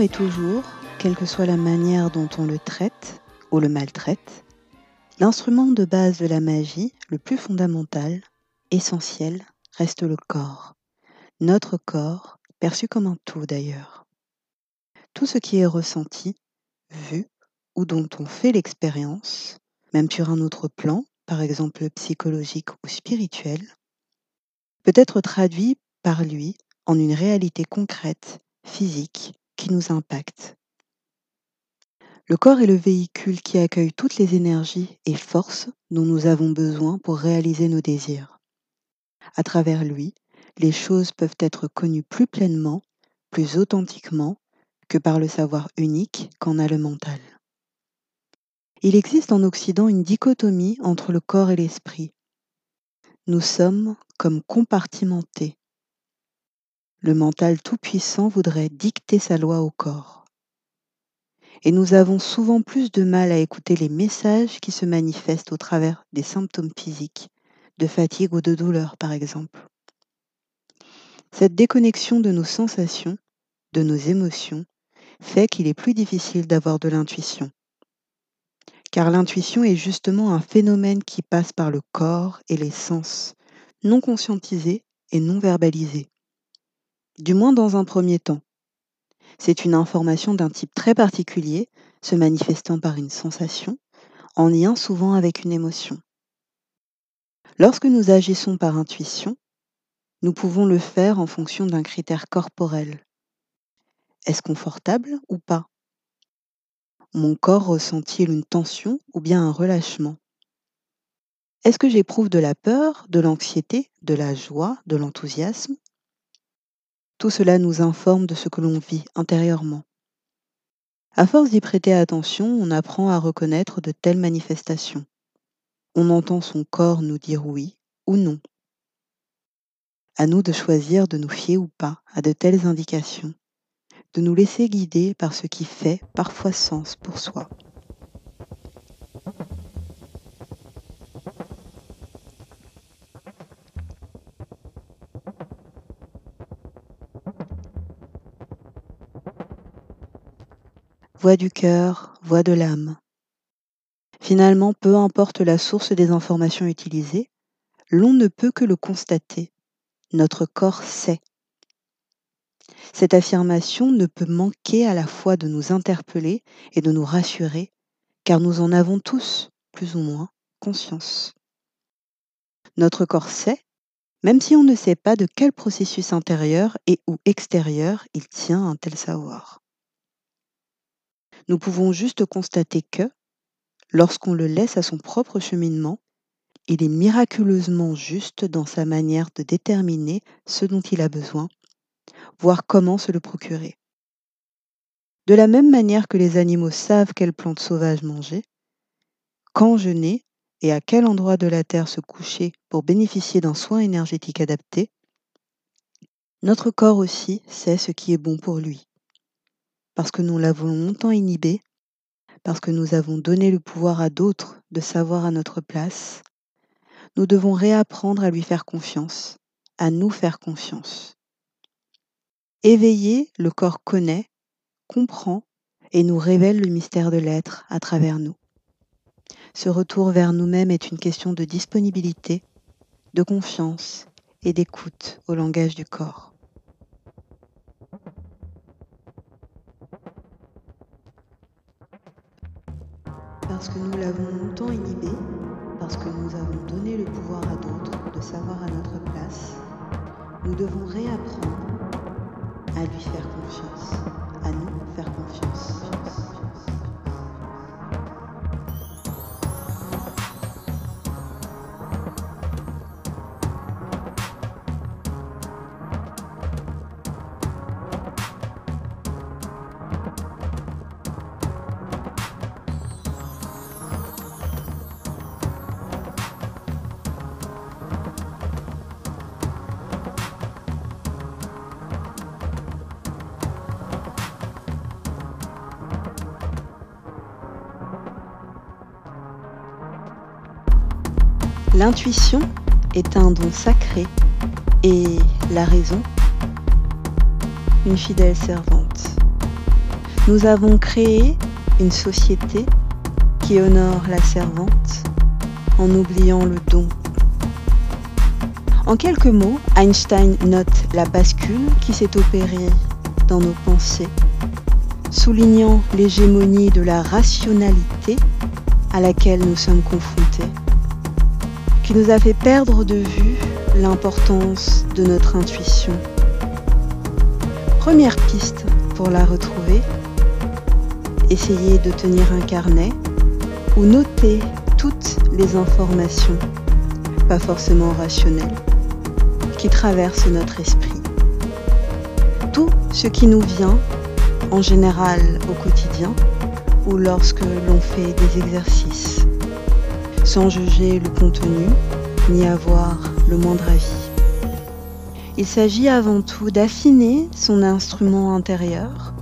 Et toujours, quelle que soit la manière dont on le traite ou le maltraite, l'instrument de base de la magie, le plus fondamental, essentiel, reste le corps. Notre corps, perçu comme un tout d'ailleurs. Tout ce qui est ressenti, vu ou dont on fait l'expérience, même sur un autre plan, par exemple psychologique ou spirituel, peut être traduit par lui en une réalité concrète, physique, qui nous impacte. Le corps est le véhicule qui accueille toutes les énergies et forces dont nous avons besoin pour réaliser nos désirs. À travers lui, les choses peuvent être connues plus pleinement, plus authentiquement que par le savoir unique qu'en a le mental. Il existe en Occident une dichotomie entre le corps et l'esprit. Nous sommes comme compartimentés. Le mental tout-puissant voudrait dicter sa loi au corps. Et nous avons souvent plus de mal à écouter les messages qui se manifestent au travers des symptômes physiques, de fatigue ou de douleur par exemple. Cette déconnexion de nos sensations, de nos émotions, fait qu'il est plus difficile d'avoir de l'intuition. Car l'intuition est justement un phénomène qui passe par le corps et les sens, non conscientisés et non verbalisés. Du moins dans un premier temps. C'est une information d'un type très particulier, se manifestant par une sensation, en lien souvent avec une émotion. Lorsque nous agissons par intuition, nous pouvons le faire en fonction d'un critère corporel. Est-ce confortable ou pas? Mon corps ressent-il une tension ou bien un relâchement? Est-ce que j'éprouve de la peur, de l'anxiété, de la joie, de l'enthousiasme? Tout cela nous informe de ce que l'on vit intérieurement. À force d'y prêter attention, on apprend à reconnaître de telles manifestations. On entend son corps nous dire oui ou non. À nous de choisir de nous fier ou pas à de telles indications, de nous laisser guider par ce qui fait parfois sens pour soi. Voix du cœur, voix de l'âme. Finalement, peu importe la source des informations utilisées, l'on ne peut que le constater. Notre corps sait. Cette affirmation ne peut manquer à la fois de nous interpeller et de nous rassurer, car nous en avons tous, plus ou moins, conscience. Notre corps sait, même si on ne sait pas de quel processus intérieur et ou extérieur il tient un tel savoir. Nous pouvons juste constater que, lorsqu'on le laisse à son propre cheminement, il est miraculeusement juste dans sa manière de déterminer ce dont il a besoin, voir comment se le procurer. De la même manière que les animaux savent quelles plantes sauvages manger, quand jeûner et à quel endroit de la Terre se coucher pour bénéficier d'un soin énergétique adapté, notre corps aussi sait ce qui est bon pour lui. Parce que nous l'avons longtemps inhibé, parce que nous avons donné le pouvoir à d'autres de savoir à notre place, nous devons réapprendre à lui faire confiance, à nous faire confiance. Éveillé, le corps connaît, comprend et nous révèle le mystère de l'être à travers nous. Ce retour vers nous-mêmes est une question de disponibilité, de confiance et d'écoute au langage du corps. Parce que nous l'avons longtemps inhibé, parce que nous avons donné le pouvoir à d'autres de savoir à notre place, nous devons réapprendre à lui faire confiance, à nous faire confiance. L'intuition est un don sacré et la raison, une fidèle servante. Nous avons créé une société qui honore la servante en oubliant le don. En quelques mots, Einstein note la bascule qui s'est opérée dans nos pensées, soulignant l'hégémonie de la rationalité à laquelle nous sommes confrontés nous a fait perdre de vue l'importance de notre intuition. Première piste pour la retrouver, essayez de tenir un carnet ou noter toutes les informations, pas forcément rationnelles, qui traversent notre esprit. Tout ce qui nous vient, en général au quotidien, ou lorsque l'on fait des exercices sans juger le contenu ni avoir le moindre avis. Il s'agit avant tout d'affiner son instrument intérieur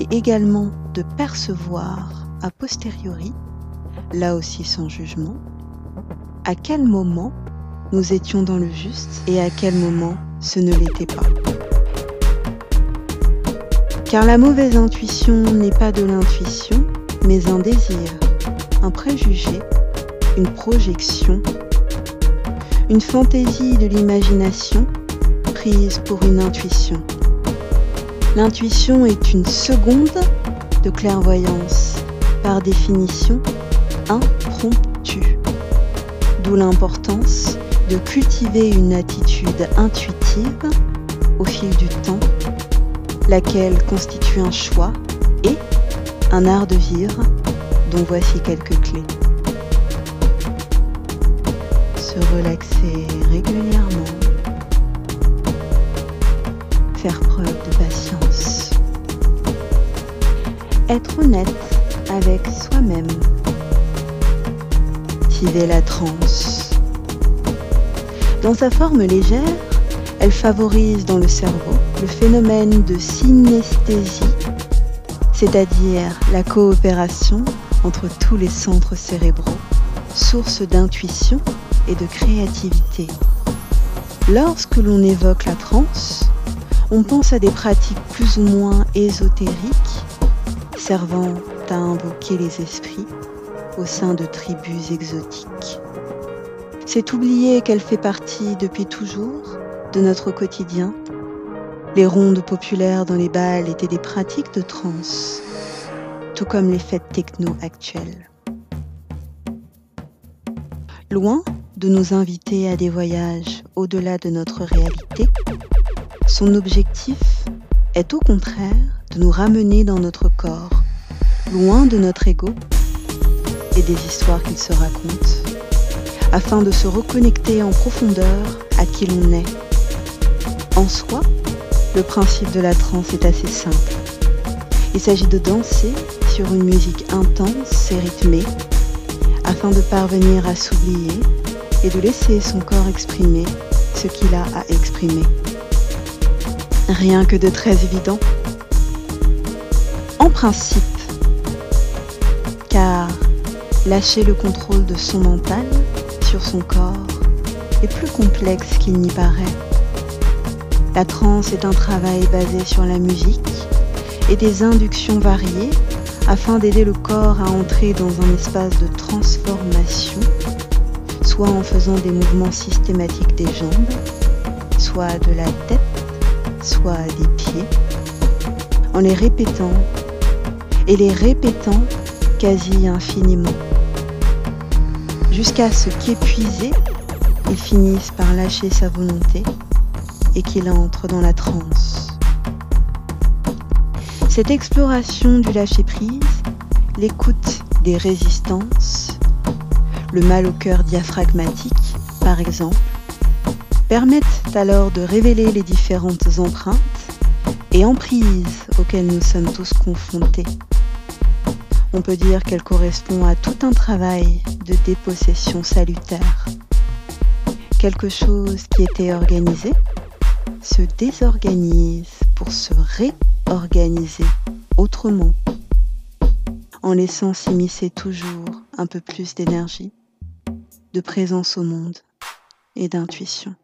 et également de percevoir a posteriori, là aussi sans jugement, à quel moment nous étions dans le juste et à quel moment ce ne l'était pas. Car la mauvaise intuition n'est pas de l'intuition, mais un désir, un préjugé une projection, une fantaisie de l'imagination prise pour une intuition. L'intuition est une seconde de clairvoyance, par définition impromptue, d'où l'importance de cultiver une attitude intuitive au fil du temps, laquelle constitue un choix et un art de vivre dont voici quelques clés relaxer régulièrement, faire preuve de patience, être honnête avec soi-même, activer la transe. Dans sa forme légère, elle favorise dans le cerveau le phénomène de synesthésie, c'est-à-dire la coopération entre tous les centres cérébraux, source d'intuition et de créativité. Lorsque l'on évoque la transe, on pense à des pratiques plus ou moins ésotériques servant à invoquer les esprits au sein de tribus exotiques. C'est oublier qu'elle fait partie depuis toujours de notre quotidien. Les rondes populaires dans les bals étaient des pratiques de transe, tout comme les fêtes techno actuelles. Loin de nous inviter à des voyages au-delà de notre réalité, son objectif est au contraire de nous ramener dans notre corps, loin de notre ego et des histoires qu'il se raconte, afin de se reconnecter en profondeur à qui l'on est. En soi, le principe de la transe est assez simple. Il s'agit de danser sur une musique intense et rythmée afin de parvenir à s'oublier et de laisser son corps exprimer ce qu'il a à exprimer. Rien que de très évident. En principe, car lâcher le contrôle de son mental sur son corps est plus complexe qu'il n'y paraît. La transe est un travail basé sur la musique et des inductions variées afin d'aider le corps à entrer dans un espace de transformation, soit en faisant des mouvements systématiques des jambes, soit de la tête, soit des pieds, en les répétant et les répétant quasi infiniment, jusqu'à ce qu'épuisé, il finisse par lâcher sa volonté et qu'il entre dans la transe. Cette exploration du lâcher-prise, l'écoute des résistances, le mal au cœur diaphragmatique, par exemple, permettent alors de révéler les différentes empreintes et emprises auxquelles nous sommes tous confrontés. On peut dire qu'elle correspond à tout un travail de dépossession salutaire. Quelque chose qui était organisé se désorganise pour se réorganiser autrement, en laissant s'immiscer toujours un peu plus d'énergie, de présence au monde et d'intuition.